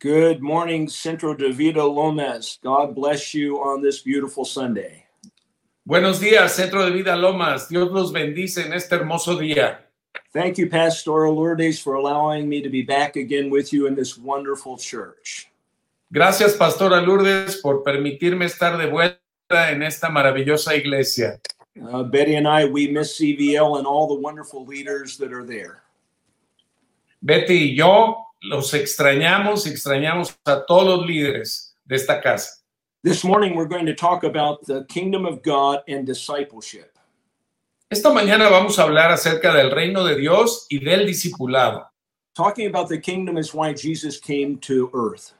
Good morning, Centro de Vida Lomas. God bless you on this beautiful Sunday. Buenos días, Centro de Vida Lomas. Dios los bendice en este hermoso día. Thank you, Pastor Lourdes, for allowing me to be back again with you in this wonderful church. Gracias, Pastora Lourdes, por permitirme estar de vuelta en esta maravillosa iglesia. Uh, Betty and I, we miss CVL and all the wonderful leaders that are there. Betty y yo los extrañamos, extrañamos a todos los líderes de esta casa. This morning, we're going to talk about the kingdom of God and discipleship. Esta mañana vamos a hablar acerca del reino de Dios y del discipulado. Talking about the kingdom is why Jesus came to earth.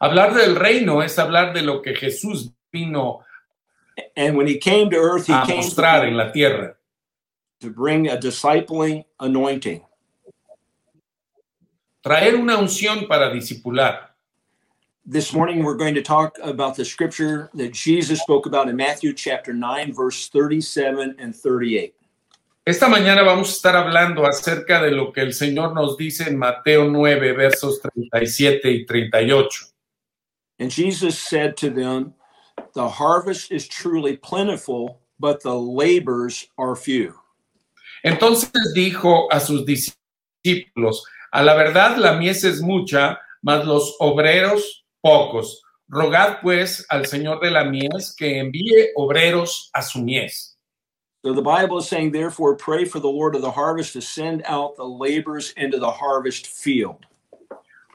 Hablar del reino es hablar de lo que Jesús vino And when he came to earth, he a came mostrar en to, la tierra. to bring a discipling anointing. Traer una unción para discipular. This morning, we're going to talk about the scripture that Jesus spoke about in Matthew chapter 9, verse 37 and 38. Esta mañana vamos a estar hablando acerca de lo que el Señor nos dice en Mateo 9, versos 37 y 38. And Jesus said to them, The harvest is truly plentiful, but the labors are few. Entonces dijo a sus discípulos, a la verdad la mies es mucha, mas los obreros pocos. Rogad pues al Señor de la mies que envíe obreros a su mies. So the Bible is saying, Therefore, pray for the Lord of the harvest to send out the laborers into the harvest field.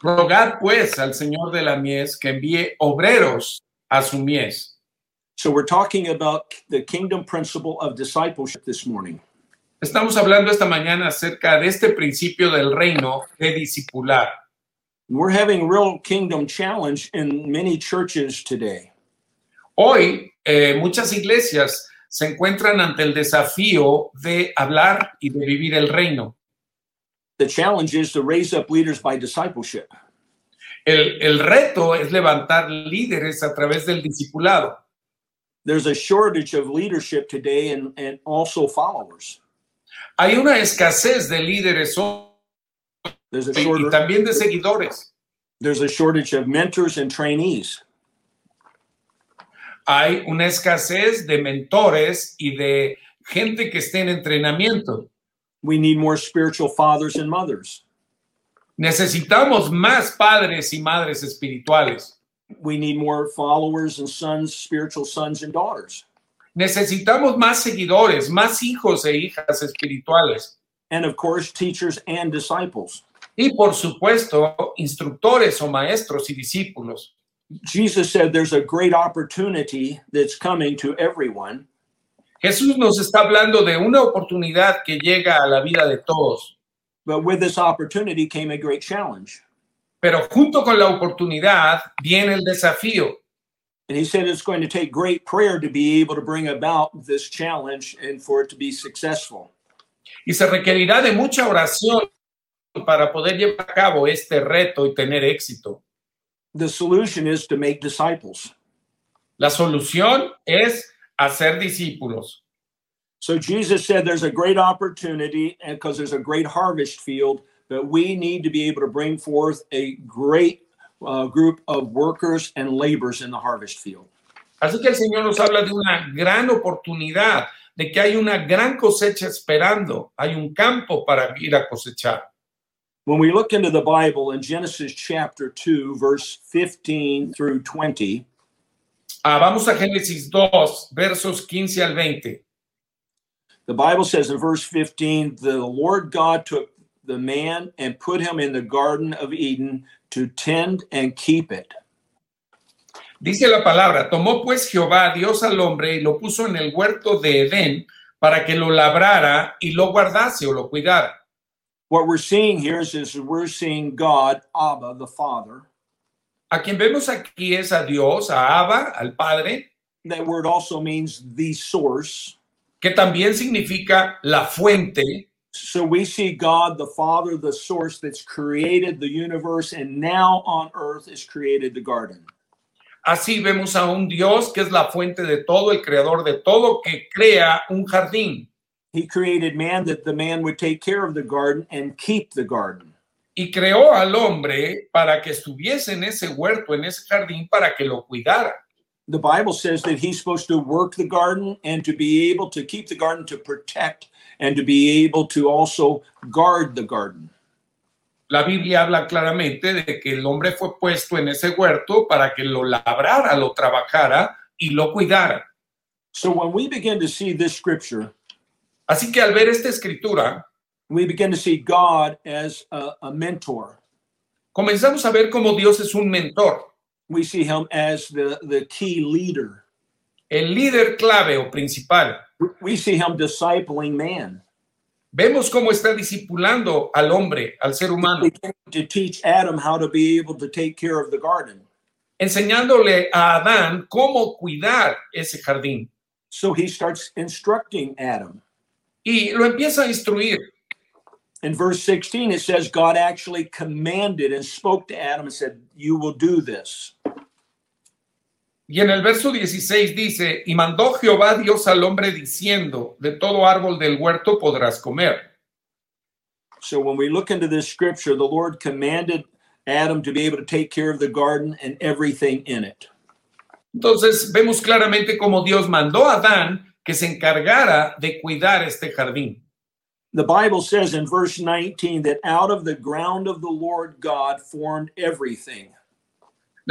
Rogad pues al Señor de la mies que envíe obreros a su mies. So we're talking about the kingdom principle of discipleship this morning. Estamos hablando esta mañana acerca de este principio del reino de discipular. We're having real kingdom challenge in many churches today. Hoy eh, muchas iglesias se encuentran ante el desafío de hablar y de vivir el reino. The challenge is to raise up leaders by discipleship. El, el reto es levantar líderes a través del discipulado. There's a shortage of leadership today and, and also followers. Hay una escasez de líderes y también de seguidores. there's a shortage of mentors and trainees. Hay una escasez de mentores y de gente que esté en entrenamiento. We need more spiritual fathers and mothers. Necesitamos más padres y madres espirituales. We need more followers and sons, spiritual sons and daughters. Necesitamos más seguidores, más hijos e hijas espirituales. And of course, teachers and disciples. Y por supuesto, instructores o maestros y discípulos. Jesus said there's a great opportunity that's coming to everyone, Jesús nos está hablando de una oportunidad que llega a la vida de todos, but with this opportunity came a great challenge. pero junto con la oportunidad viene el desafío. And he said it's going to take great prayer to be able to bring about this challenge and for it to be successful. Y se requerirá de mucha oración para poder llevar a cabo este reto y tener éxito. The solution is to make disciples. La solución es hacer discípulos. So Jesus said there's a great opportunity and because there's a great harvest field, but we need to be able to bring forth a great uh, group of workers and laborers in the harvest field. Así que el Señor nos habla de una gran oportunidad, de que hay una gran cosecha esperando, hay un campo para ir a cosechar. When we look into the Bible in Genesis chapter 2, verse 15 through 20, Ah, vamos a Génesis 2, versos 15 al 20. the Bible says in verse 15, the Lord God took the man and put him in the Garden of Eden to tend and keep it. Dice la palabra, tomó pues Jehová Dios al hombre y lo puso en el huerto de Edén para que lo labrara y lo guardase o lo cuidara. What we're seeing here is, is we're seeing God, Abba, the Father. A quien vemos aquí es a Dios, a Abba, al Padre, That word also means the source. que también significa la fuente. So we see God, the Father, the source that's created the universe and now on earth is created the garden. Así vemos a un Dios que es la fuente de todo, el creador de todo, que crea un jardín. He created man that the man would take care of the garden and keep the garden. y creó al hombre para que estuviese en ese huerto, en ese jardín, para que lo cuidara. The Bible says that he's supposed to work the garden and to be able to keep the garden, to protect, and to be able to also guard the garden. La Biblia habla claramente de que el hombre fue puesto en ese huerto para que lo labrara, lo trabajara y lo cuidara. So when we begin to see this scripture, Así que al ver esta escritura, we begin to see God as a, a mentor. comenzamos a ver cómo Dios es un mentor, We see him as the, the key leader. el líder clave o principal. We see him discipling man, Vemos cómo está discipulando al hombre, al ser humano, to teach Adam how to be able to take care of the garden. enseñándole a Adán cómo cuidar ese jardín. So he starts instructing Adam. Y lo empieza a instruir. In verse 16, it says God actually commanded and spoke to Adam and said, You will do this. Y en el verso 16 dice, y mandó Jehová Dios al hombre diciendo, de todo árbol del huerto podrás comer. So when we look into this scripture, the Lord commanded Adam to be able to take care of the garden and everything in it. Entonces vemos claramente cómo Dios mandó a Adán que se encargara de cuidar este jardín. The Bible says in verse 19 that out of the ground of the Lord God formed everything.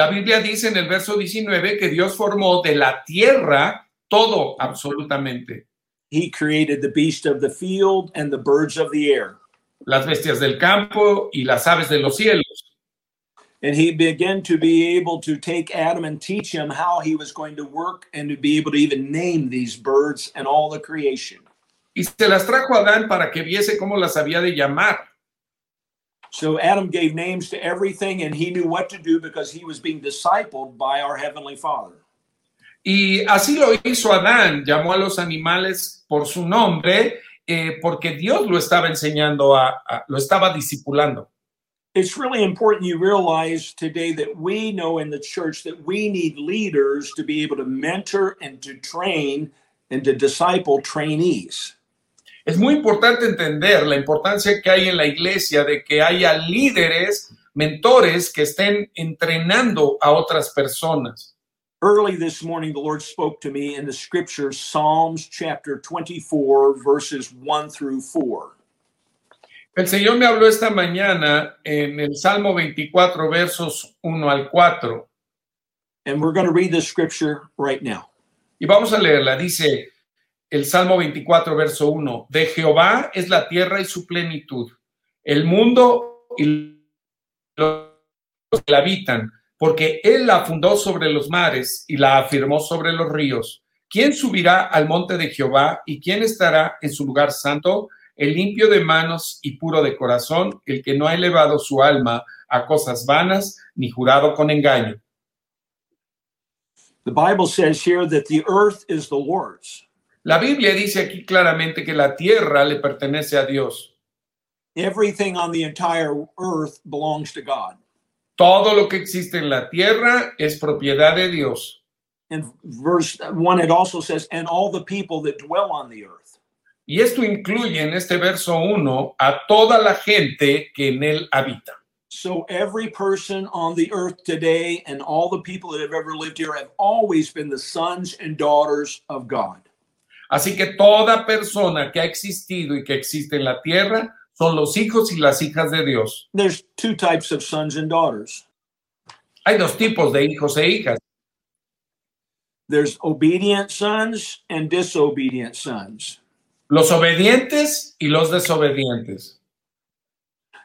La Biblia dice en el verso 19 que Dios formó de la tierra todo absolutamente. He created the beast of the field and the birds of the air. Las bestias del campo y las aves de los cielos. And he began to be able to take Adam and teach him how he was going to work and to be able to even name these birds and all the creation. Y se las trajo a Adán para que viese cómo las había de llamar. So Adam gave names to everything and he knew what to do because he was being discipled by our Heavenly Father. Y así lo hizo Adán, llamó a los animales por su nombre, eh, porque Dios lo estaba enseñando, a, a- lo estaba discipulando. It's really important you realize today that we know in the church that we need leaders to be able to mentor and to train and to disciple trainees. Es muy importante entender la importancia que hay en la iglesia de que haya líderes, mentores que estén entrenando a otras personas. Early this morning, the Lord spoke to me in the scripture, Psalms chapter 24, verses 1 through 4. El Señor me habló esta mañana en el Salmo 24, versos 1 al 4, And we're going to read this scripture right now. y vamos a leerla. Dice el Salmo 24, verso 1, de Jehová es la tierra y su plenitud, el mundo y los que la habitan, porque Él la fundó sobre los mares y la afirmó sobre los ríos. ¿Quién subirá al monte de Jehová y quién estará en su lugar santo? El limpio de manos y puro de corazón, el que no ha elevado su alma a cosas vanas ni jurado con engaño. The Bible says here that the earth is the Lord's. La Biblia dice aquí claramente que la tierra le pertenece a Dios. Everything on the entire earth belongs to God. Todo lo que existe en la tierra es propiedad de Dios. In verse 1, it also says, and all the people that dwell on the earth. Y esto incluye en este verso 1 a toda la gente que en él habita. So every person on the earth today and all the people that have ever lived here have always been the sons and daughters of God. Así que toda persona que ha existido y que existe en la tierra son los hijos y las hijas de Dios. There's two types of sons and daughters. Hay dos tipos de hijos e hijas. There's obedient sons and disobedient sons. Los obedientes y los desobedientes.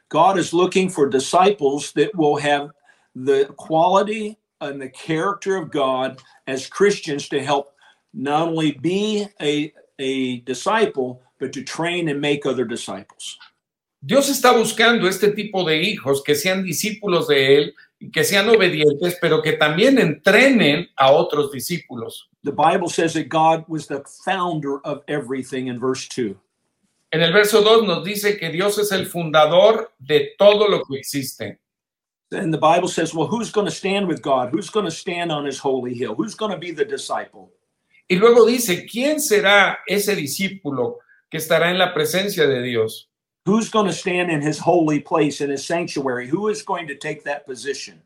God is looking for disciples that will have the quality and the character of God as Christians to help not only be a, a disciple, but to train and make other disciples. Dios está buscando este tipo de hijos que sean discípulos de Él y que sean obedientes, pero que también entrenen a otros discípulos. The Bible says that God was the founder of everything in verse 2. En el verso 2 nos dice que Dios es el fundador de todo lo que existe. And the Bible says, well, who's going to stand with God? Who's going to stand on his holy hill? Who's going to be the disciple? Y luego dice, ¿quién será ese discípulo que estará en la presencia de Dios? Who's going to stand in his holy place, in his sanctuary? Who is going to take that position?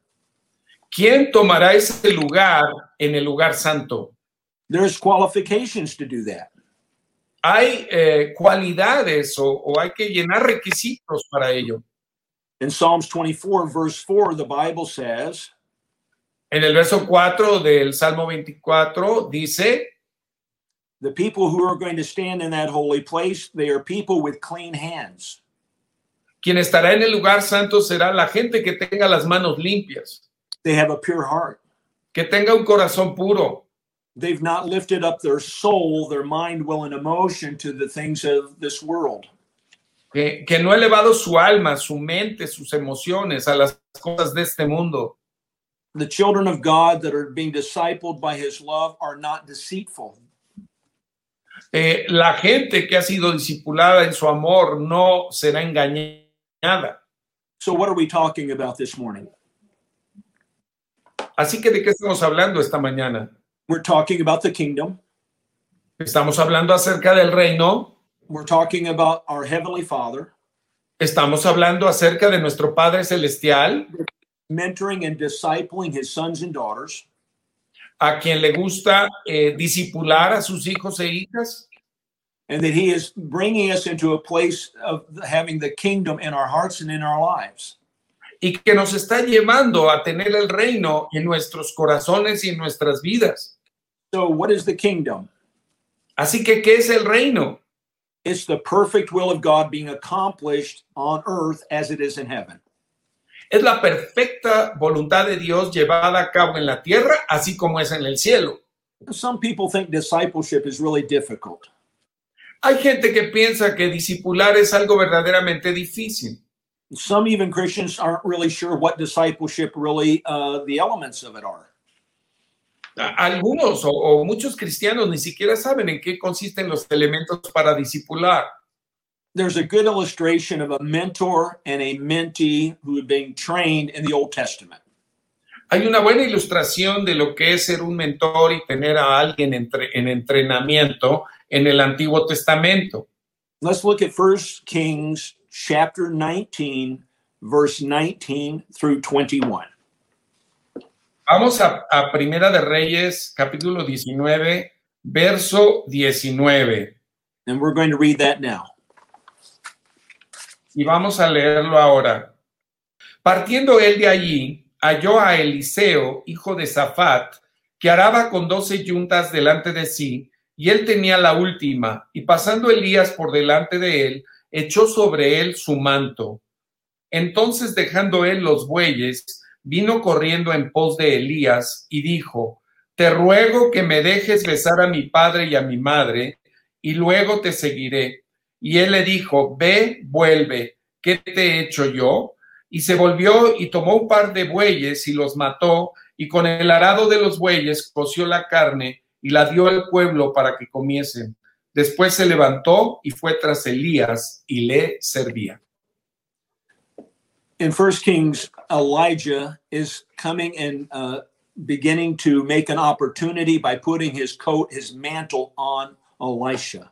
¿Quién tomará ese lugar en el lugar santo? There's qualifications to do that. Hay eh, cualidades o, o hay que llenar requisitos para ello. In Psalms 24, verse 4, the Bible says, En el verso 4 del Salmo 24 dice, The people who are going to stand in that holy place, they are people with clean hands. quien estará en el lugar santo será la gente que tenga las manos limpias, They have a pure heart. que tenga un corazón puro, They've not lifted up their soul, their mind, will, and emotion to the things of this world. que, que no ha elevado su alma, su mente, sus emociones a las cosas de este mundo. The children of God that are being discipled by his love are not deceitful. Eh, la gente que ha sido discipulada en su amor no será engañada. So, what are we talking about this morning? Así que, ¿de qué estamos hablando esta mañana? We're talking about the kingdom. Estamos hablando acerca del reino, We're talking about our Heavenly Father, estamos hablando acerca de nuestro Padre Celestial, mentoring and discipling his sons and daughters. a quien le gusta eh, disipular a sus hijos e hijas, and that he is bringing us into a place of having the kingdom in our hearts and in our lives. y que nos está llevando a tener el reino en nuestros corazones y en nuestras vidas. So, what is the kingdom? Así que, ¿qué es el reino? It's the perfect will of God being accomplished on earth as it is in heaven. Es la perfecta voluntad de Dios llevada a cabo en la tierra, así como es en el cielo. Some people think discipleship is really difficult. Hay gente que piensa que discipular es algo verdaderamente difícil. Some even Christians aren't really sure what discipleship really, uh, the elements of it are. Algunos o, o muchos cristianos ni siquiera saben en qué consisten los elementos para discipular. There's a good illustration of a mentor and a mentee who are being trained in the Old Testament. Hay una buena ilustración de lo que es ser un mentor y tener a alguien entre- en entrenamiento en el Antiguo Testamento. Let's look at First Kings chapter 19, verse 19 through 21. Vamos a, a Primera de Reyes, capítulo 19, verso 19. And we're going to read that now. Y vamos a leerlo ahora. Partiendo él de allí, halló a Eliseo, hijo de Safat, que araba con doce yuntas delante de sí, y él tenía la última, y pasando Elías por delante de él, echó sobre él su manto. Entonces, dejando él los bueyes, vino corriendo en pos de Elías y dijo, Te ruego que me dejes besar a mi padre y a mi madre, y luego te seguiré. Y él le dijo, Ve, vuelve, ¿qué te he hecho yo? Y se volvió y tomó un par de bueyes y los mató, y con el arado de los bueyes coció la carne y la dio al pueblo para que comiesen. Después se levantó y fue tras Elías y le servía. In First Kings, Elijah is coming and uh, beginning to make an opportunity by putting his coat, his mantle on Elisha.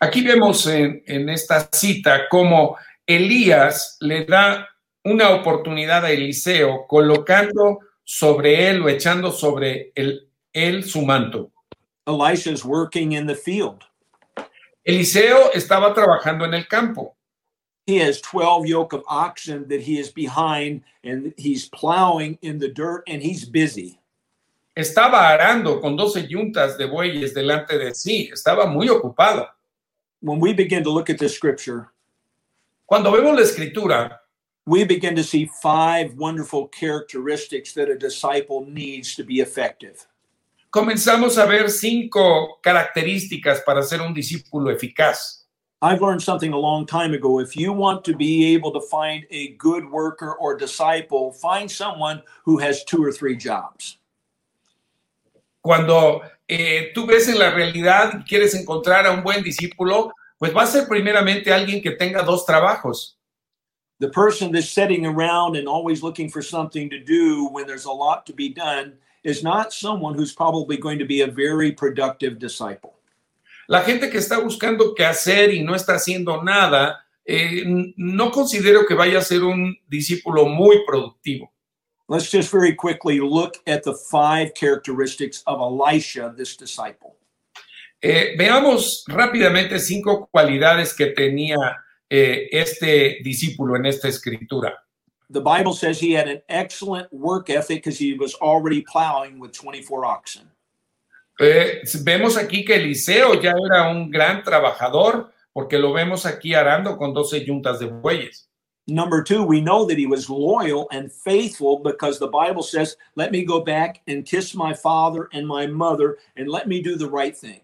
Aquí vemos en, en esta cita cómo Elías le da una oportunidad a Eliseo colocando sobre él o echando sobre él, él su manto. Elisha is working in the field. Eliseo estaba trabajando en el campo. He has 12 yoke of oxen that he is behind, and he's plowing in the dirt, and he's busy. Estaba arando con 12 yuntas de bueyes delante de sí. Estaba muy ocupado. When we begin to look at this scripture, Cuando vemos la escritura, we begin to see five wonderful characteristics that a disciple needs to be effective. comenzamos a ver cinco características para ser un discípulo eficaz. I've learned something a long time ago. If you want to be able to find a good worker or disciple, find someone who has two or three jobs. Cuando eh, tú ves en la realidad y quieres encontrar a un buen discípulo, pues va a ser primeramente alguien que tenga dos trabajos. The person that's sitting around and always looking for something to do when there's a lot to be done is not someone who's probably going to be a very productive disciple. La gente que está buscando qué hacer y no está haciendo nada eh, no considero que vaya a ser un discípulo muy productivo. Let's just very quickly look at the five characteristics of Elisha, this disciple. Eh, veamos rápidamente cinco cualidades que tenía eh, este discípulo en esta escritura. The Bible says he had an excellent work ethic because he was already plowing with 24 oxen. Eh, vemos aquí que Eliseo ya era un gran trabajador porque lo vemos aquí arando con 12 yuntas de bueyes. Number two, we know that he was loyal and faithful because the Bible says, Let me go back and kiss my father and my mother and let me do the right thing.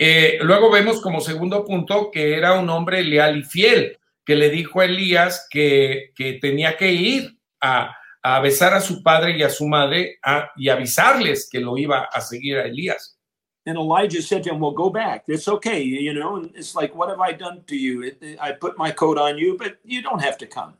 Eh, luego vemos como segundo punto que era un hombre leal y fiel, que le dijo a Elías que, que tenía que ir a, a besar a su padre y a su madre a- y avisarles que lo iba a seguir a Elías. And Elijah said to him, Well, go back. It's okay. You know, and it's like, What have I done to you? It, it- I put my coat on you, but you don't have to come.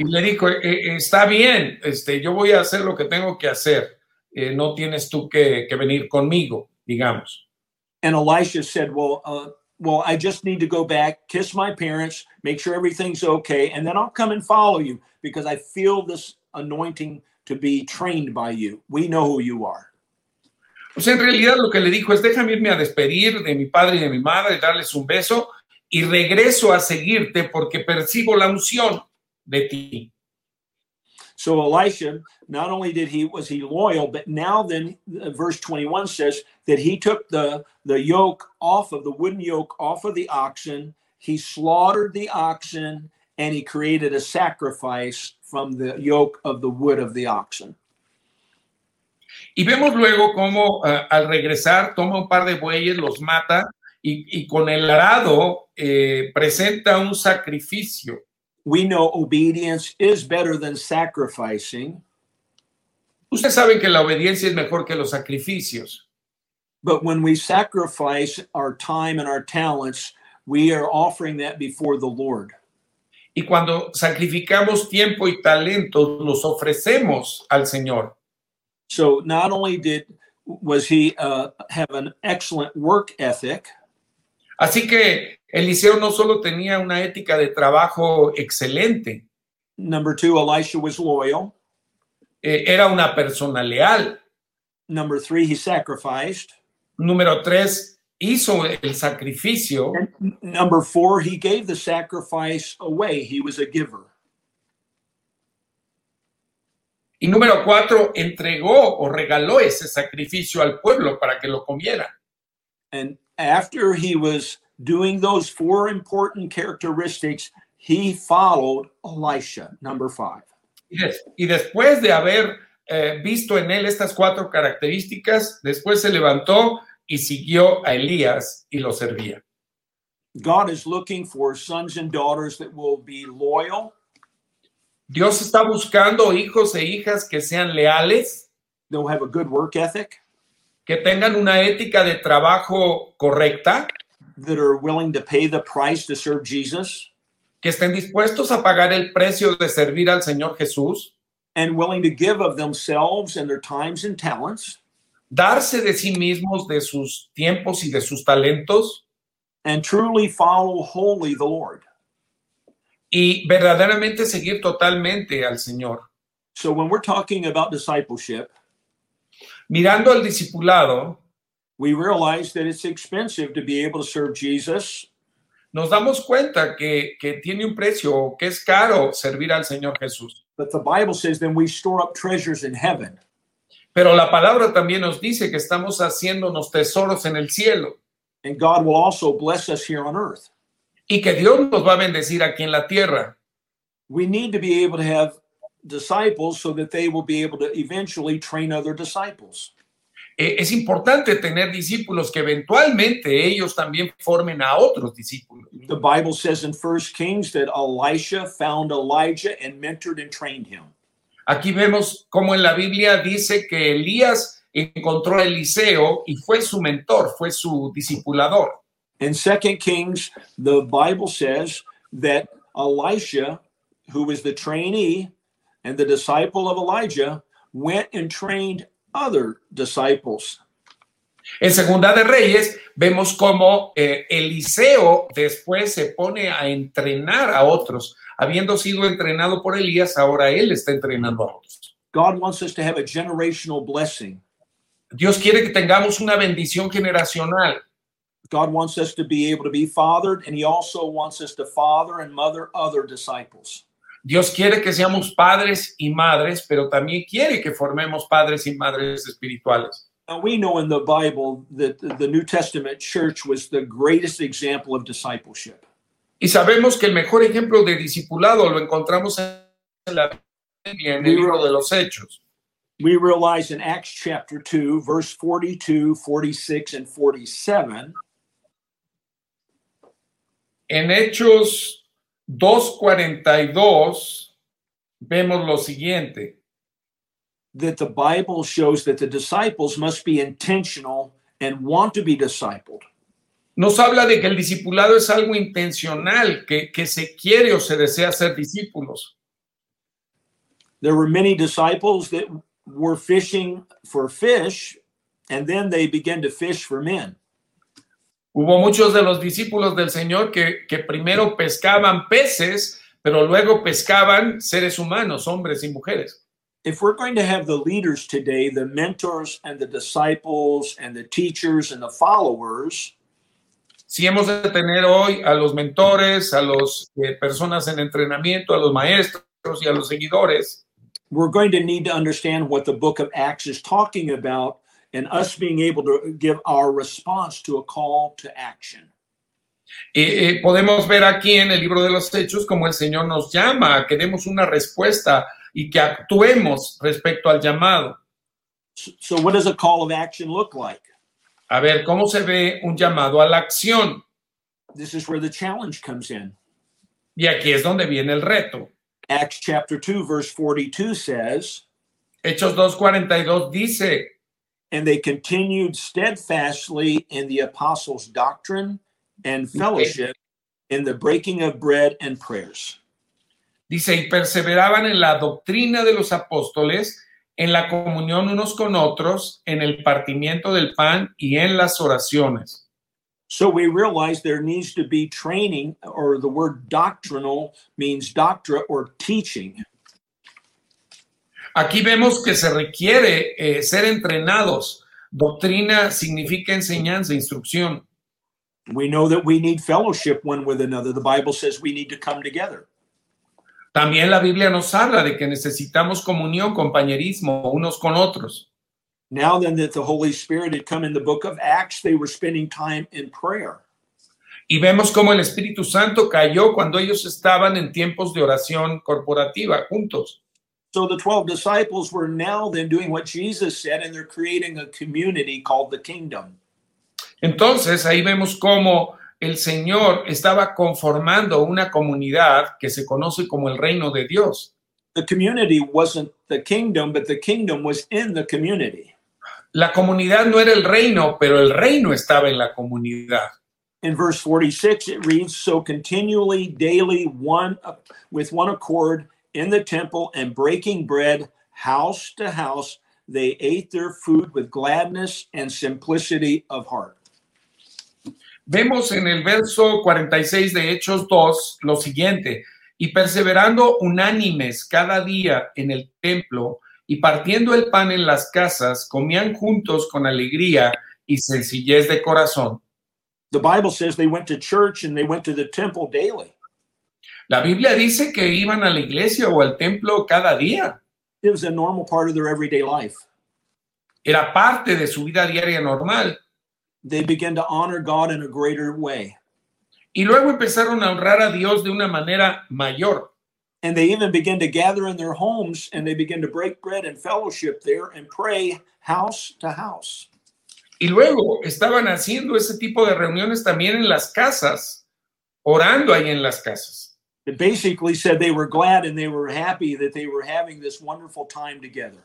Y le dijo, "Eh, eh, está bien, este, yo voy a hacer lo que tengo que hacer, Eh, no tienes tú que, que venir conmigo, digamos. And Elisha said, Well, uh, well, I just need to go back, kiss my parents, make sure everything's okay, and then I'll come and follow you because I feel this anointing to be trained by you. We know who you are. Pues en realidad lo que le dijo es, déjame irme a despedir de mi padre y de mi madre, darles un beso y regreso a seguirte porque percibo la unción de ti. So Elisha, not only did he was he loyal, but now then uh, verse 21 says that he took the the yoke off of the wooden yoke off of the oxen, he slaughtered the oxen, and he created a sacrifice from the yoke of the wood of the oxen. Y vemos luego cómo ah, al regresar toma un par de bueyes, los mata y, y con el arado eh, presenta un sacrificio. We know obedience is better than sacrificing, Ustedes saben que la obediencia es mejor que los sacrificios. but when we sacrifice our time and our talents, we are offering that before the Lord. Y cuando sacrificamos tiempo y talento, los ofrecemos al Señor. So not only did was he uh, have an excellent work ethic, Así que Eliseo no solo tenía una ética de trabajo excelente, number two, Elisha was loyal. eh, era una persona leal. Number three, he sacrificed. Número tres, hizo el sacrificio. And number four, he gave the sacrifice away. He was a giver. Y número cuatro, entregó o regaló ese sacrificio al pueblo para que lo comiera. And after he was doing those four important characteristics, he followed Elisha, number five. Y, des- y después de haber eh, visto en él estas cuatro características, después se levantó y siguió a Elías y lo servía. God is looking for sons and daughters that will be loyal, Dios está buscando hijos e hijas que sean leales, that will have a good work ethic, que tengan una ética de trabajo correcta, that are willing to pay the price to serve Jesus, que estén dispuestos a pagar el precio de servir al Señor Jesús, and willing to give of themselves and their times and talents, darse de sí mismos, de sus tiempos y de sus talentos, and truly follow wholly the Lord. Y verdaderamente seguir totalmente al Señor. So when we're talking about discipleship, Mirando al discipulado, we realize that it's expensive to be able to serve Jesus, nos damos cuenta que, que tiene un precio, que es caro servir al Señor Jesús. but the Bible says then we store up treasures in heaven. Pero la palabra también nos dice que estamos haciéndonos tesoros en el cielo And God will also bless us here on earth. Y que Dios nos va a bendecir aquí en la tierra. We need to be able to have disciples so that they will be able to eventually train other disciples. Eh, es importante tener discípulos que eventualmente ellos también formen a otros discípulos. The Bible says in First Kings that Elisha found Elijah and mentored and trained him. Aquí vemos cómo en la Biblia dice que Elías encontró a Eliseo y fue su mentor, fue su discipulador. In Second Kings, the Bible says that Elisha, who was the trainee and the disciple of Elijah, went and trained other disciples. En Segunda de Reyes vemos cómo eh, Eliseo después se pone a entrenar a otros. Habiendo sido entrenado por Elías, ahora él está entrenando a otros. God wants us to have a generational blessing. Dios quiere que tengamos una bendición generacional. God wants us to be able to be fathered, and He also wants us to father and mother other disciples. Dios quiere que seamos padres y madres, pero también quiere que formemos padres y madres espirituales. Now, we know in the Bible that the New Testament church was the greatest example of discipleship. Y sabemos que el mejor ejemplo de discipulado lo encontramos en la Biblia, en el libro de los Hechos. We realize in Acts chapter 2, verse 42, 46, and 47, En Hechos 2.42 vemos lo siguiente. that the Bible shows that the disciples must be intentional and want to be discipled. Nos habla de que el discipulado es algo intencional, que, que se quiere o se desea ser discípulos. There were many disciples that were fishing for fish, and then they began to fish for men. Hubo muchos de los discípulos del Señor que, que primero pescaban peces, pero luego pescaban seres humanos, hombres y mujeres. If we're going to have the leaders today, the mentors and the disciples and the teachers and the followers, Si hemos de tener hoy a los mentores, a las personas en entrenamiento, a los maestros y a los seguidores, we're going to need to understand what the book of Acts is talking about and us being able to give our response to a call to action. Eh, eh, podemos ver aquí en el libro de los Hechos como el Señor nos llama a que demos una respuesta y que actuemos respecto al llamado. So, what does a call of action look like? A ver, ¿cómo se ve un llamado a la acción? This is where the challenge comes in. Y aquí es donde viene el reto. Acts chapter 2, verse 42 says, Hechos 2.42 dice, And they continued steadfastly in the apostles' doctrine and fellowship, in the breaking of bread and prayers. dice, y perseveraban en la doctrina de los apóstoles, en la comunión unos con otros, en el partimiento del pan y en las oraciones. So we realize there needs to be training, or the word doctrinal means doctorate or teaching. Aquí vemos que se requiere eh, ser entrenados. Doctrina significa enseñanza, instrucción. We know that we need fellowship one with another. The Bible says we need to come together. También la Biblia nos habla de que necesitamos comunión, compañerismo unos con otros. Now, then, that the Holy Spirit had come in the book of Acts, they were spending time in prayer. Y vemos cómo el Espíritu Santo cayó cuando ellos estaban en tiempos de oración corporativa juntos. So the 12 disciples were now then doing what Jesus said, and they're creating a community called the kingdom. Entonces ahí vemos cómo el Señor estaba conformando una comunidad que se conoce como el reino de Dios. The community wasn't the kingdom, but the kingdom was in the community. La comunidad no era el reino, pero el reino estaba en la comunidad. In verse 46, it reads, So continually, daily, one with one accord in the temple and breaking bread house to house, they ate their food with gladness and simplicity of heart. Vemos en el verso 46 de Hechos 2 lo siguiente, y perseverando unánimes cada día en el templo y partiendo el pan en las casas, comían juntos con alegría y sencillez de corazón. The Bible says they went to church and they went to the temple daily. La Biblia dice que iban a la iglesia o al templo cada día. It was a normal part of their everyday life. Era parte de su vida diaria normal. They began to honor God in a greater way. Y luego empezaron a honrar a Dios de una manera mayor. And they even began to gather in their homes and they began to break bread and fellowship there and pray house to house. Y luego estaban haciendo ese tipo de reuniones también en las casas, orando ahí en las casas. It basically said they were glad and they were happy that they were having this wonderful time together.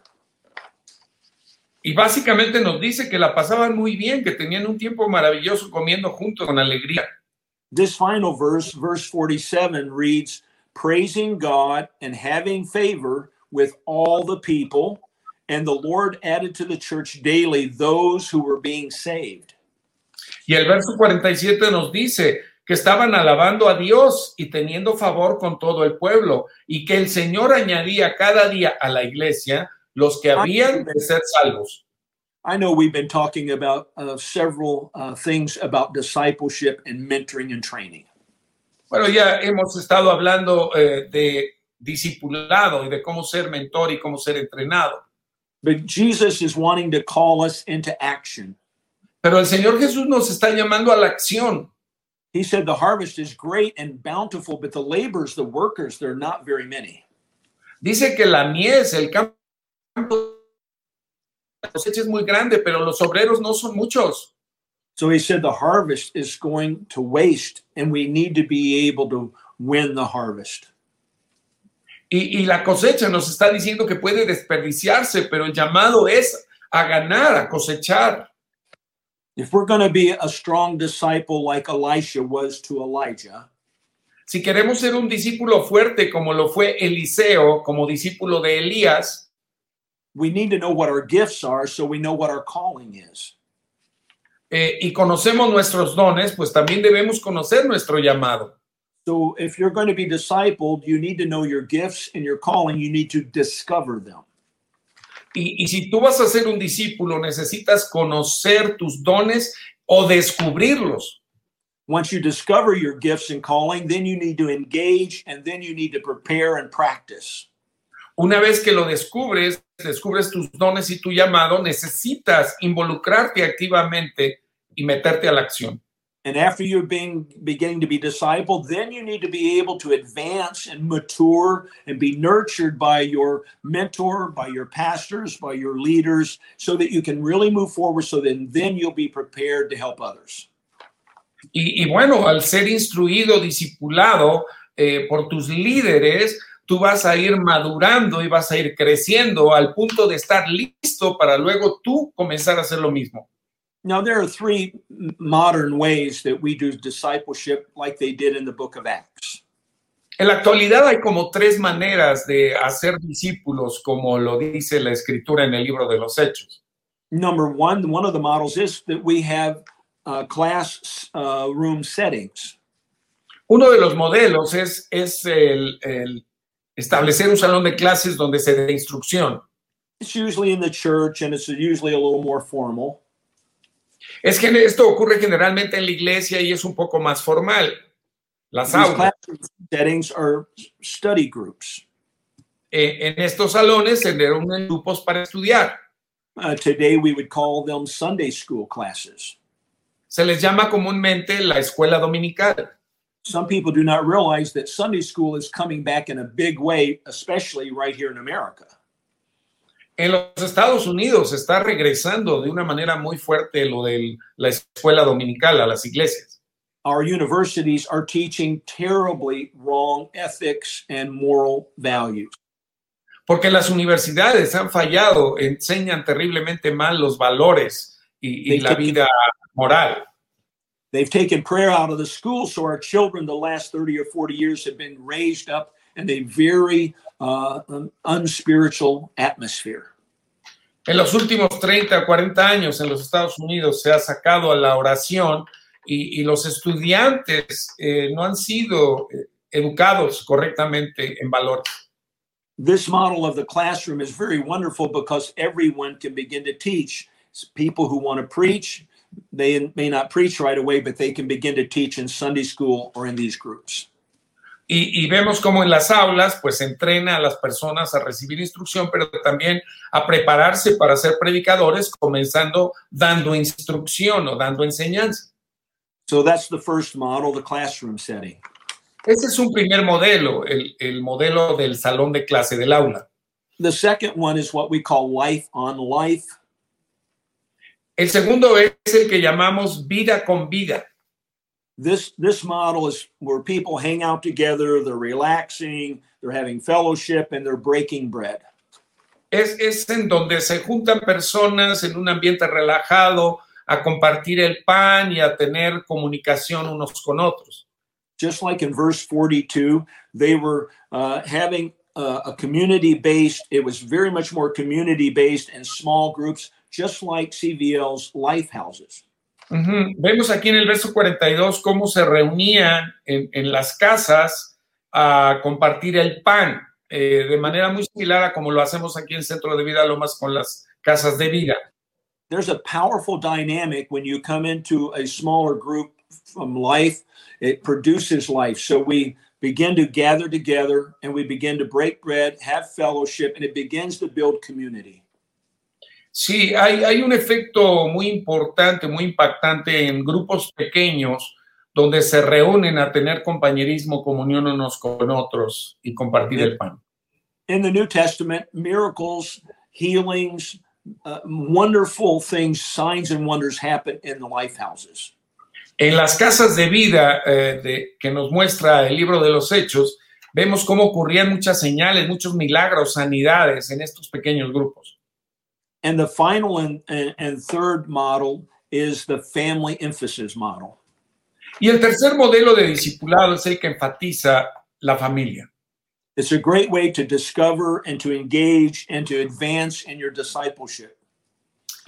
Y básicamente nos dice que la pasaban muy bien, que tenían un tiempo maravilloso comiendo juntos con alegría. This final verse, verse 47, reads, Praising God and having favor with all the people. and the Lord added to the church daily those who were being saved. Y el verso 47 nos dice que estaban alabando a Dios y teniendo favor con todo el pueblo y que el Señor añadía cada día a la iglesia los que habían de ser salvos. I know we've been talking about uh, several uh, things about discipleship and mentoring and training. Bueno, ya hemos estado hablando eh, de discipulado y de cómo ser mentor y cómo ser entrenado. But Jesus is wanting to call us into action. Pero el Señor Jesús nos está llamando a la acción. He said the harvest is great and bountiful, but the laborers, the workers, they're not very many. Dice que la mies, el campo, la cosecha es muy grande, pero los obreros no son muchos. So he said the harvest is going to waste, and we need to be able to win the harvest. Y, y la cosecha nos está diciendo que puede desperdiciarse, pero el llamado es a ganar, a cosechar. If we're going to be a strong disciple like Elisha was to Elijah, Si queremos ser un discípulo fuerte como lo fue Eliseo, como discípulo de Elías, we need to know what our gifts are so we know what our calling is. eh, y conocemos nuestros dones, pues también debemos conocer nuestro llamado. So if you're going to be discipled, you need to know your gifts and your calling. You need to discover them. Y, y si tú vas a ser un discípulo, necesitas conocer tus dones o descubrirlos. Once you discover your gifts and calling, then you need to engage and then you need to prepare and practice. Una vez que lo descubres, descubres tus dones y tu llamado, necesitas involucrarte activamente y meterte a la acción. And after you're being beginning to be discipled, then you need to be able to advance and mature and be nurtured by your mentor, by your pastors, by your leaders, so that you can really move forward. So then, then you'll be prepared to help others. Y, y bueno, al ser instruido, discipulado eh, por tus líderes, tú vas a ir madurando y vas a ir creciendo al punto de estar listo para luego tú comenzar a hacer lo mismo. Now, there are three modern ways that we do discipleship, like they did in the book of Acts. En la actualidad hay como tres maneras de hacer discípulos, como lo dice la escritura en el libro de los Hechos. Number one, one of the models is that we have uh, class uh, room settings. Uno de los modelos es, es el, el establecer un salón de clases donde se dé instrucción. It's usually in the church and it's usually a little more formal. Es que esto ocurre generalmente en la iglesia y es un poco más formal. Las aulas. settings are study groups. Eh, en estos salones se reúnen grupos para estudiar. Uh, today, we would call them Sunday school classes. Se les llama comúnmente la escuela dominical. Some people do not realize that Sunday school is coming back in a big way, especially right here in America. En los Estados Unidos está regresando de una manera muy fuerte lo de la escuela dominical a las iglesias. Our universities are teaching terribly wrong ethics and moral values. Porque las universidades han fallado, enseñan terriblemente mal los valores y, y la vida moral. They've taken prayer out of the schools, so our children, the last 30 or 40 years, have been raised up in a very uh, unspiritual atmosphere. En los últimos 30 o 40 años en los Estados Unidos se ha sacado a la oración y, y los estudiantes eh, no han sido eh, educados correctamente en valores. This model of the classroom is very wonderful because everyone can begin to teach. It's people who want to preach, they may not preach right away, but they can begin to teach in Sunday school or in these groups. Y, y vemos cómo en las aulas pues entrena a las personas a recibir instrucción, pero también a prepararse para ser predicadores, comenzando dando instrucción o dando enseñanza. So that's the first model, the classroom setting. Ese es un primer modelo, el, el modelo del salón de clase, del aula. The second one is what we call life on life. El segundo es el que llamamos vida con vida. This this model is where people hang out together, they're relaxing, they're having fellowship, and they're breaking bread. Es, es en donde se juntan personas en un ambiente relajado a compartir el pan y a tener comunicación unos con otros. Just like in verse 42, they were uh, having uh, a community based, it was very much more community based and small groups, just like CVL's life houses. Ujú. Vemos aquí en el verso 42 cómo se reunían en, en las casas a compartir el pan, eh, de manera muy similar a como lo hacemos aquí en Centro de Vida Lomas con las casas de vida. There's a powerful dynamic when you come into a smaller group from life, it produces life. So we begin to gather together and we begin to break bread, have fellowship, and it begins to build community. Sí, hay, hay un efecto muy importante, muy impactante en grupos pequeños donde se reúnen a tener compañerismo, comunión unos con otros y compartir el pan. In the New Testament, miracles, healings, uh, wonderful things, signs and wonders happen in the life houses. En las casas de vida eh, de- que nos muestra el libro de los Hechos, vemos cómo ocurrían muchas señales, muchos milagros, sanidades en estos pequeños grupos. And the final and, and, and third model is the family emphasis model. Y el tercer modelo de discipulado es el que enfatiza la familia. It's a great way to discover and to engage and to advance in your discipleship.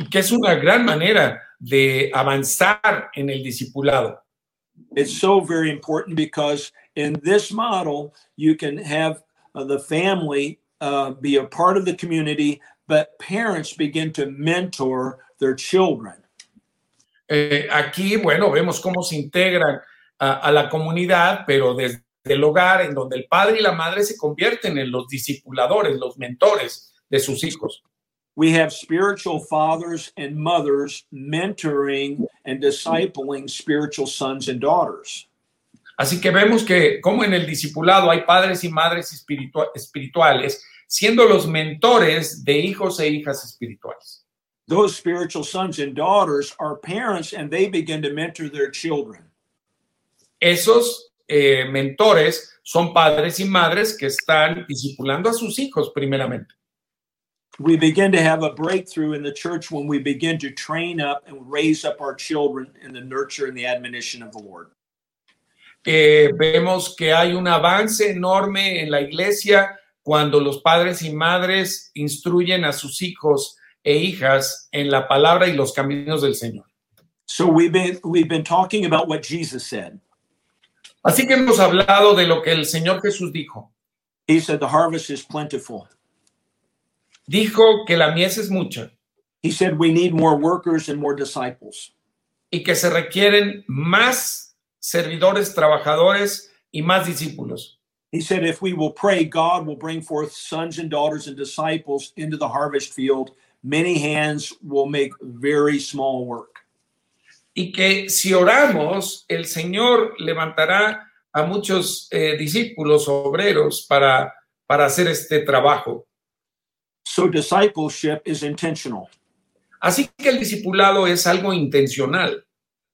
y que es una gran manera de avanzar en el discipulado. It's so very important because in this model, you can have uh, the family uh, be a part of the community, but parents begin to mentor their children. Eh, aquí, bueno, vemos cómo se integran a, a la comunidad, pero desde el hogar, en donde el padre y la madre se convierten en los discipuladores, los mentores de sus hijos. We have spiritual fathers and mothers mentoring and discipling spiritual sons and daughters. Así que vemos que como en el discipulado hay padres y madres espiritua- espirituales, siendo los mentores de hijos e hijas espirituales. Those spiritual sons and daughters are parents and they begin to mentor their children. Esos eh, mentores son padres y madres que están discipulando a sus hijos primeramente. we begin to have a breakthrough in the church when we begin to train up and raise up our children in the nurture and the admonition of the Lord. Eh, vemos que hay un avance enorme en la iglesia cuando los padres y madres instruyen a sus hijos e hijas en la palabra y los caminos del Señor. So we've been we've been talking about what Jesus said. Así que hemos hablado de lo que el Señor Jesús dijo. He said the harvest is plentiful. Dijo que la mies es mucha He said we need more workers and more disciples. y que se requieren más servidores, trabajadores y más discípulos. He said if we will pray, God will bring forth sons and daughters and disciples into the harvest field. Many hands will make very small work. y que si oramos, el Señor levantará a muchos eh, discípulos obreros para, para hacer este trabajo. So discipleship is intentional. Así que el discipulado es algo intencional.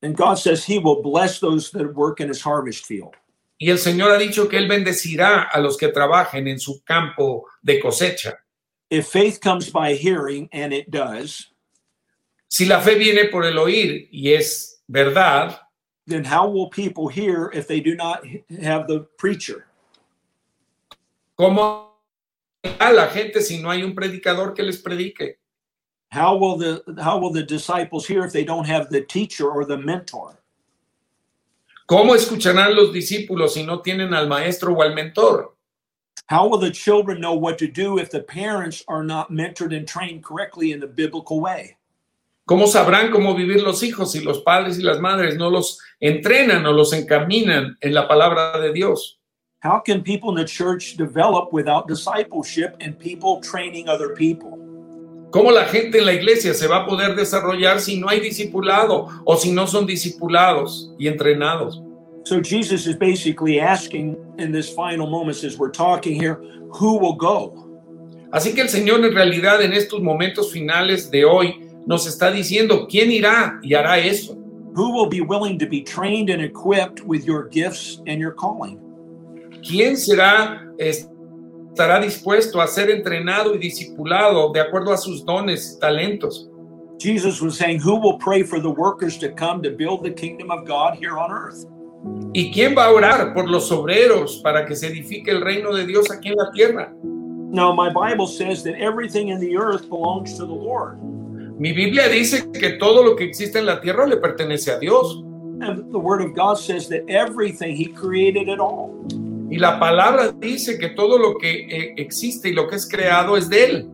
And God says he will bless those that work in his harvest field. Y el Señor ha dicho que Él bendecirá a los que trabajen en su campo de cosecha. If faith comes by hearing, and it does, Si la fe viene por el oír y es verdad, then how will people hear if they do not have the preacher? ¿cómo a la gente si no hay un predicador que les predique? How will the how will the disciples hear if they don't have the teacher or the mentor? ¿Cómo escucharán los discípulos si no tienen al maestro o al mentor? How will the children know what to do if the parents are not mentored and trained correctly in the biblical way? ¿Cómo sabrán cómo vivir los hijos si los padres y las madres no los entrenan o los encaminan en la palabra de Dios? How can people in the church develop without discipleship and people training other people? ¿Cómo la gente en la iglesia se va a poder desarrollar si no hay discipulado o si no son discipulados y entrenados? So Jesus is basically asking in this final moments as we're talking here, who will go? Así que el Señor en realidad en estos momentos finales de hoy nos está diciendo quién irá y hará eso. Who will be willing to be trained and equipped with your gifts and your calling? ¿Quién será estará dispuesto a ser entrenado y discipulado de acuerdo a sus dones y talentos? Jesus was saying, Who will pray for the workers to come to build the kingdom of God here on earth? ¿Y quién va a orar por los obreros para que se edifique el reino de Dios aquí en la tierra? Now, my Bible says that everything in the earth belongs to the Lord. Mi Biblia dice que todo lo que existe en la tierra le pertenece a Dios. And the Word of God says that everything, He created it all. Y la palabra dice que todo lo que eh, existe y lo que es creado es de Él.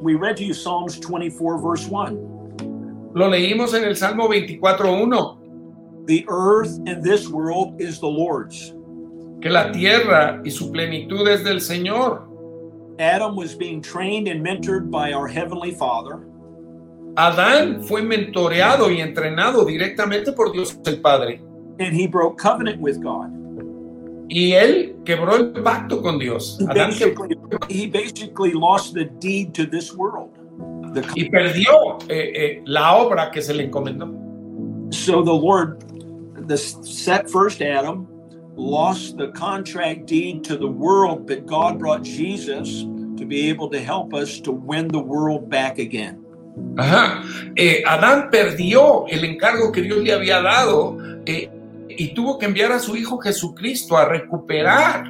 We read to you Psalms 24, verse 1. Lo leímos en el Salmo 24.1, The earth and this world is the Lord's. que la tierra y su plenitud es del Señor. Adam was being trained and mentored by our Heavenly Father. Adán fue mentoreado y entrenado directamente por Dios el Padre. and he broke covenant with God. Y él quebró el pacto con Dios. He Adán basically, he basically lost the deed to this world. The, y perdió eh, eh, la obra que se le encomendó. so the Lord, the set first Adam, lost the contract deed to the world, but God brought Jesus to be able to help us to win the world back again. Ajá. Eh, Adán perdió el encargo que Dios le había dado eh, y tuvo que enviar a su hijo Jesucristo a recuperar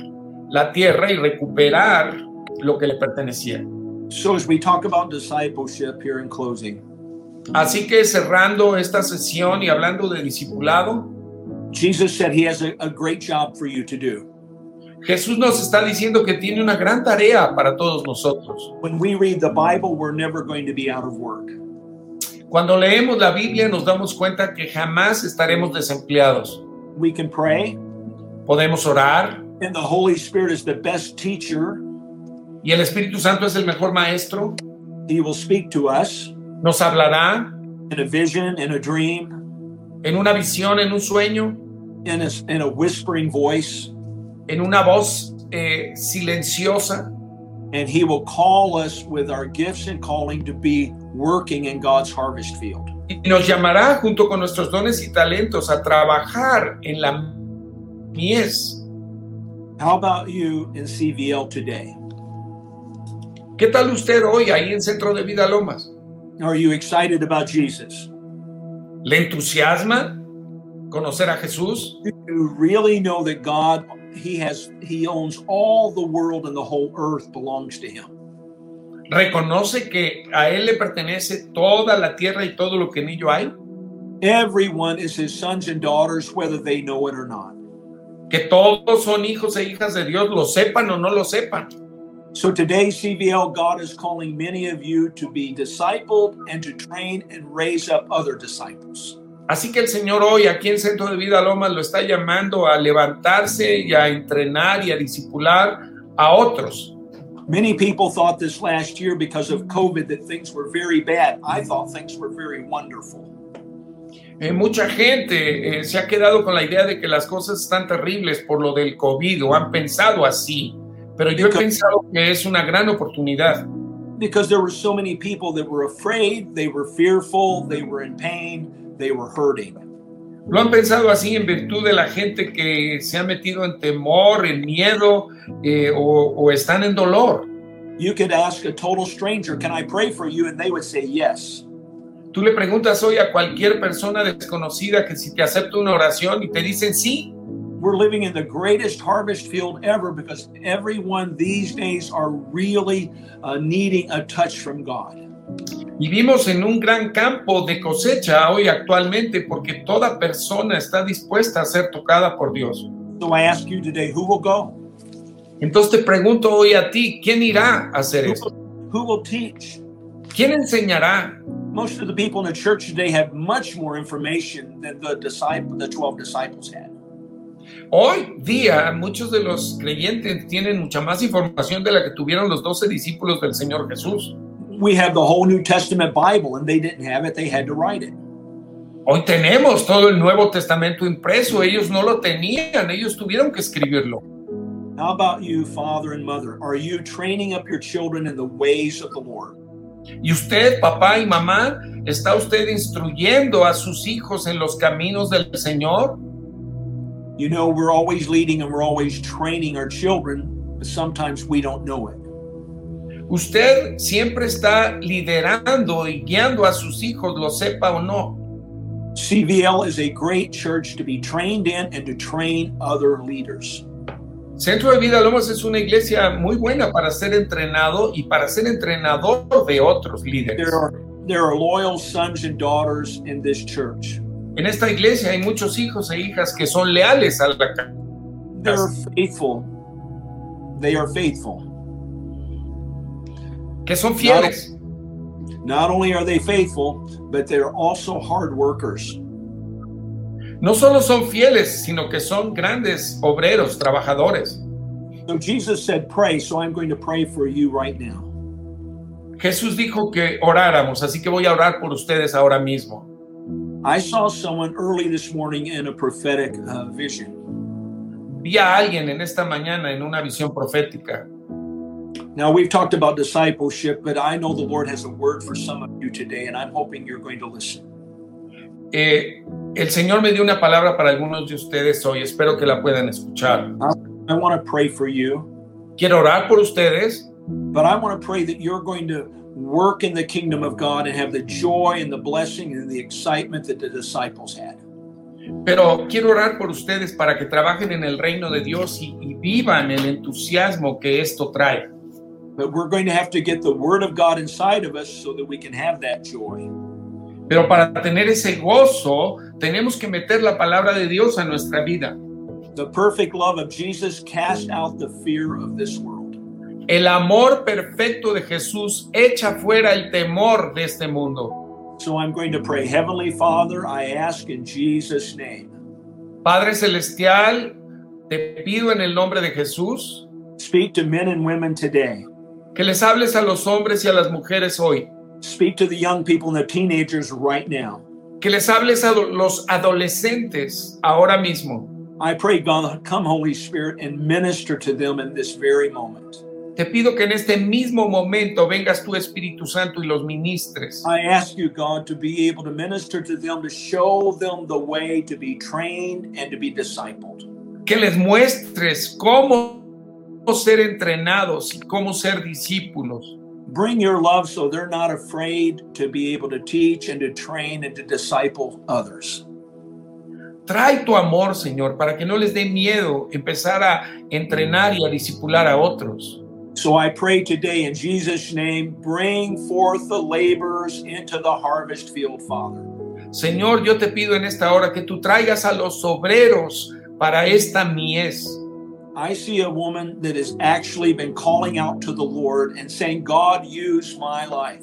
la tierra y recuperar lo que le pertenecía. So as we talk about discipleship here in closing, Así que cerrando esta sesión y hablando de discipulado, Jesus said he has a, a great job for you to do. Jesús nos está diciendo que tiene una gran tarea para todos nosotros. When we read the Bible, we're never going to be out of work. Cuando leemos la Biblia nos damos cuenta que jamás estaremos desempleados. We can pray, Podemos orar and the Holy Spirit is the best teacher. y el Espíritu Santo es el mejor maestro. He will speak to us Nos hablará in a vision, in a dream, en una visión, en un sueño, in a, in a whispering voice, en una voz eh, silenciosa and He will call us with our gifts and calling to be working in God's harvest field. Y nos llamará junto con nuestros dones y talentos a trabajar en la mies. How about you in CVL today? ¿Qué tal usted hoy ahí en Centro de Vida Lomas? Are you excited about Jesus? ¿Le entusiasma conocer a Jesús? Do you really know that God He has He owns all the world and the whole earth belongs to Him? ¿Reconoce que a Él le pertenece toda la tierra y todo lo que en ello hay? Everyone is His sons and daughters, whether they know it or not. Que todos son hijos e hijas de Dios, lo sepan o no lo sepan. So today, CVL, God is calling many of you to be discipled and to train and raise up other disciples. Así que el Señor hoy aquí en Centro de Vida Lomas lo está llamando a levantarse y a entrenar y a discipular a otros. Many people thought this last year because of COVID that things were very bad. I thought things were very wonderful. Eh, mucha gente eh, se ha quedado con la idea de que las cosas están terribles por lo del COVID o han pensado así, pero yo he pensado que es una gran oportunidad Because there were so many people that were afraid, they were fearful, they were in pain, they were hurting. Lo han pensado así en virtud de la gente que se ha metido en temor, en miedo eh, o, o están en dolor. You could ask a total stranger, Can I pray for you? And they would say yes. Tú le preguntas hoy a cualquier persona desconocida que si te acepta una oración y te dicen sí. We're living in the greatest harvest field ever because everyone these days are really uh, needing a touch from God. Vivimos en un gran campo de cosecha hoy actualmente porque toda persona está dispuesta a ser tocada por Dios. So I ask you today, who will go? Entonces te pregunto hoy a ti, ¿quién irá a hacer Who esto? will, who will teach? ¿Quién enseñará? Most of the people in the church today have much more information than the disciple, the 12 disciples had. Hoy día muchos de los creyentes tienen mucha más información de la que tuvieron los doce discípulos del Señor Jesús. We have the whole New Testament Bible, and they didn't have it, they had to write it. Hoy tenemos todo el Nuevo Testamento impreso, ellos no lo tenían, ellos tuvieron que escribirlo. How about you, father and mother? Are you training up your children in the ways of the Lord? Y usted, papá y mamá, ¿está usted instruyendo a sus hijos en los caminos del Señor? You know, we're always leading and we're always training our children, but sometimes we don't know it. Usted siempre está liderando y guiando a sus hijos, lo sepa o no. CVL is a great church to be trained in and to train other leaders. Centro de Vida Lomas es una iglesia muy buena para ser entrenado y para ser entrenador de otros líderes. There are there are loyal sons and daughters in this church. En esta iglesia hay muchos hijos e hijas que son leales a la They're faithful. They are faithful. Que son fieles. Not only are they faithful, but they're also hard workers. No solo son fieles, sino que son grandes obreros, trabajadores. So Jesus said, Pray, so I'm going to pray for you right now. Jesús dijo que oráramos, así que voy a orar por ustedes ahora mismo. I saw someone early this morning in a prophetic uh, vision. Vi a alguien en esta mañana en una visión profética. Now, we've talked about discipleship, but I know the Lord has a word for some of you today, and I'm hoping you're going to listen. Eh, el Señor me dio una palabra para algunos de ustedes hoy, espero que la puedan escuchar. I want to pray for you, Quiero orar por ustedes, but I want to pray that you're going to work in the kingdom of God and have the joy and the blessing and the excitement that the disciples had. pero quiero orar por ustedes para que trabajen en el reino de Dios y, y vivan el entusiasmo que esto trae. But we're going to have to get the word of God inside of us so that we can have that joy. Pero para tener ese gozo, tenemos que meter la palabra de Dios a nuestra vida. The perfect love of Jesus cast out the fear of this world. El amor perfecto de Jesús echa fuera el temor de este mundo. So I'm going to pray. Heavenly Father, I ask in Jesus' name, Padre Celestial, te pido en el nombre de Jesús speak to men and women today. Que les hables a los hombres y a las mujeres hoy, Speak to the young people and the teenagers right now. que les hables a los adolescentes ahora mismo. I pray, God, come, Holy Spirit, and minister to them in this very moment. Te pido que en este mismo momento vengas tu Espíritu Santo y los ministres. I ask you, God, to be able to minister to them, to show them the way to be trained and to be discipled. Que les muestres cómo ser entrenados y cómo ser discípulos. Bring your love so they're not afraid to be able to teach and to train and to disciple others. Trae tu amor, Señor, para que no les dé miedo empezar a entrenar y a discipular a otros. So I pray today in Jesus' name, bring forth the laborers into the harvest field, Father. Señor, yo te pido en esta hora que tú traigas a los obreros para esta mies. I see a woman that has actually been calling out to the Lord and saying, God, use my life.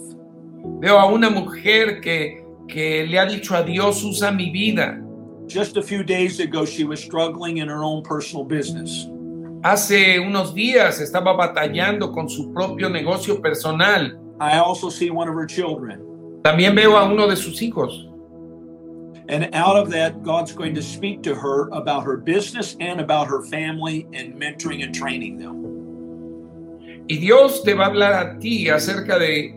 Veo a una mujer que, que le ha dicho a Dios, usa mi vida. Just a few days ago, she was struggling in her own personal business. Hace unos días estaba batallando con su propio negocio personal. I also see one of her children. También veo a uno de sus hijos. And out of that, God's going to speak to her about her business and about her family and mentoring and training them. Y Dios te va a hablar a ti acerca de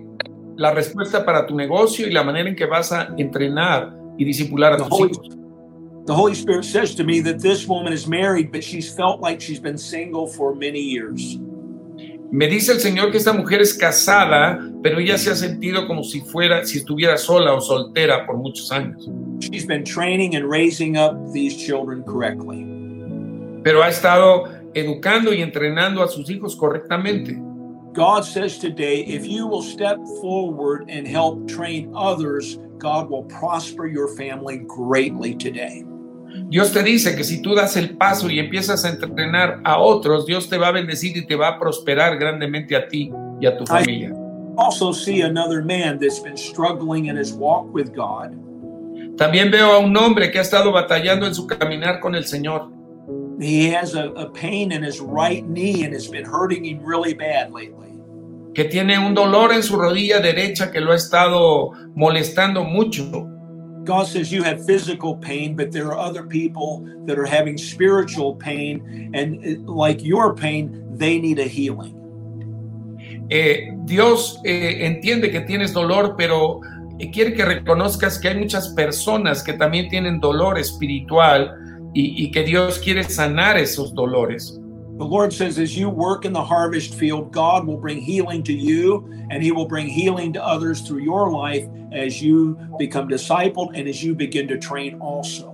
la respuesta para tu negocio y la manera en que vas a entrenar y discipular a The tus Holy, hijos. the Holy Spirit says to me that this woman is married, but she's felt like she's been single for many years. Me dice el Señor que esta mujer es casada, pero ella se ha sentido como si fuera, si estuviera sola o soltera por muchos años. She's been training and raising up these children correctly. Pero ha estado educando y entrenando a sus hijos correctamente. God says today, if you will step forward and help train others, God will prosper your family greatly today. Dios te dice que si tú das el paso y empiezas a entrenar a otros, Dios te va a bendecir y te va a prosperar grandemente a ti y a tu familia. Also, see another man that's been struggling in his walk with God. También veo a un hombre que ha estado batallando en su caminar con el Señor. He has a, a pain in his right knee and it's been hurting him really bad lately. que tiene un dolor en su rodilla derecha que lo ha estado molestando mucho. God says you have physical pain, but there are other people that are having spiritual pain, and like your pain, they need a healing. Eh, Dios eh, entiende que tienes dolor, pero eh, quiere que reconozcas que hay muchas personas que también tienen dolor espiritual y, y que Dios quiere sanar esos dolores. The Lord says, as you work in the harvest field, God will bring healing to you and He will bring healing to others through your life as you become discipled and as you begin to train also.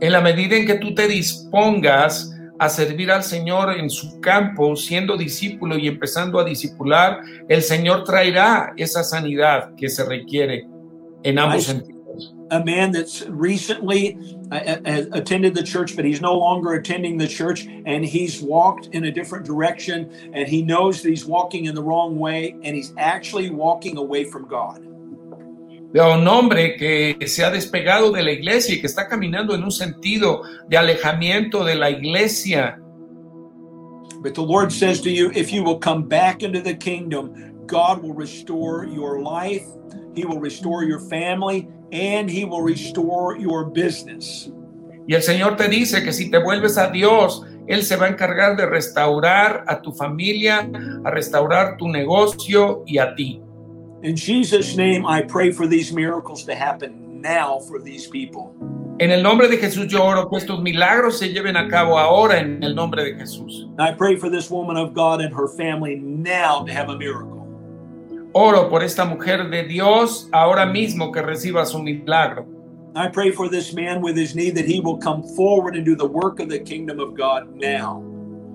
En la medida en que tú te dispongas a servir al Señor en su campo, siendo discípulo y empezando a discipular, el Señor traerá esa sanidad que se requiere en ambos sentidos. A man that's recently uh, attended the church, but he's no longer attending the church, and he's walked in a different direction, and he knows that he's walking in the wrong way, and he's actually walking away from God. de un hombre que se ha despegado de la iglesia y que está caminando en un sentido de alejamiento de la iglesia. But the Lord says to you, if you will come back into the kingdom, God will restore your life, He will restore your family, and He will restore your business. Y el Señor te dice que si te vuelves a Dios, Él se va a encargar de restaurar a tu familia, a restaurar tu negocio y a ti. In Jesus' name, I pray for these miracles to happen now for these people. En el nombre de Jesús yo oro que estos milagros se lleven a cabo ahora en el nombre de Jesús. I pray for this woman of God and her family now to have a miracle. Oro por esta mujer de Dios ahora mismo que reciba su milagro. I pray for this man with his knee that he will come forward and do the work of the kingdom of God now.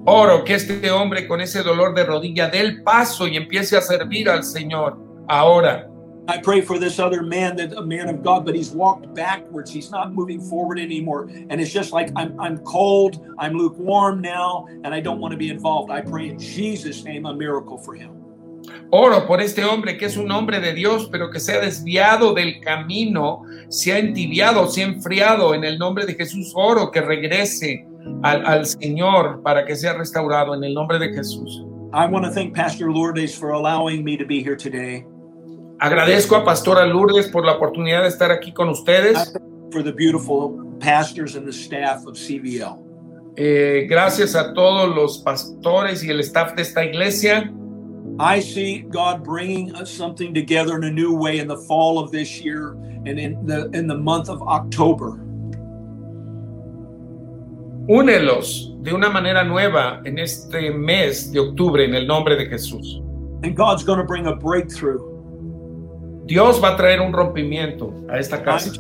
Oro que este hombre con ese dolor de rodilla dé el paso y empiece a servir al Señor ahora. I pray for this other man that a man of God, but he's walked backwards. He's not moving forward anymore. And it's just like I'm I'm cold, I'm lukewarm now, and I don't want to be involved. I pray in Jesus' name a miracle for him. Oro por este hombre que es un hombre de Dios, pero que se ha desviado del camino, se ha entibiado, se ha enfriado. En el nombre de Jesús, oro que regrese al, al Señor para que sea restaurado en el nombre de Jesús. I want to thank Pastor Lourdes for allowing me to be here today. Agradezco a Pastora Lourdes por la oportunidad de estar aquí con ustedes. For the beautiful pastors and the staff of CVL. Eh, gracias a todos los pastores y el staff de esta iglesia. I see God bringing us something together in a new way in the fall of this year and in the in the month of October. Únelos de una manera nueva en este mes de octubre en el nombre de Jesús. And God's going to bring a breakthrough Dios va a traer un rompimiento a esta casa.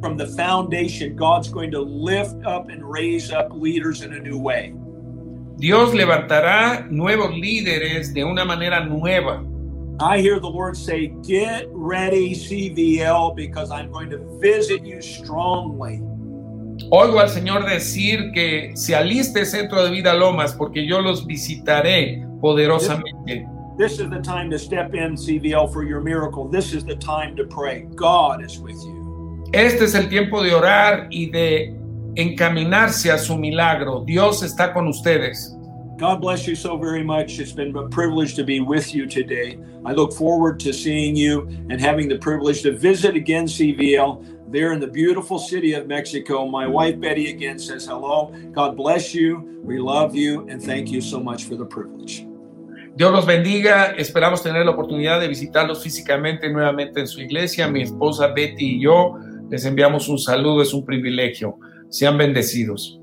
from the foundation. God's going to lift up and raise up leaders in a new way. Dios levantará nuevos líderes de una manera nueva. I hear the Lord say, Get ready, CVL, because I'm going to visit you strongly. Oigo al Señor decir que se aliste Centro de Vida Lomas porque yo los visitaré poderosamente. This is the time to step in, CVL, for your miracle. This is the time to pray. God is with you. Este es el tiempo de orar y de encaminarse a su milagro. Dios está con ustedes. God bless you so very much. It's been a privilege to be with you today. I look forward to seeing you and having the privilege to visit again CVL there in the beautiful city of Mexico. My wife Betty again says hello. God bless you. We love you and thank you so much for the privilege. Dios los bendiga. Esperamos tener la oportunidad de visitarlos físicamente nuevamente en su iglesia. Mi esposa Betty y yo les enviamos un saludo. Es un privilegio. Sean bendecidos.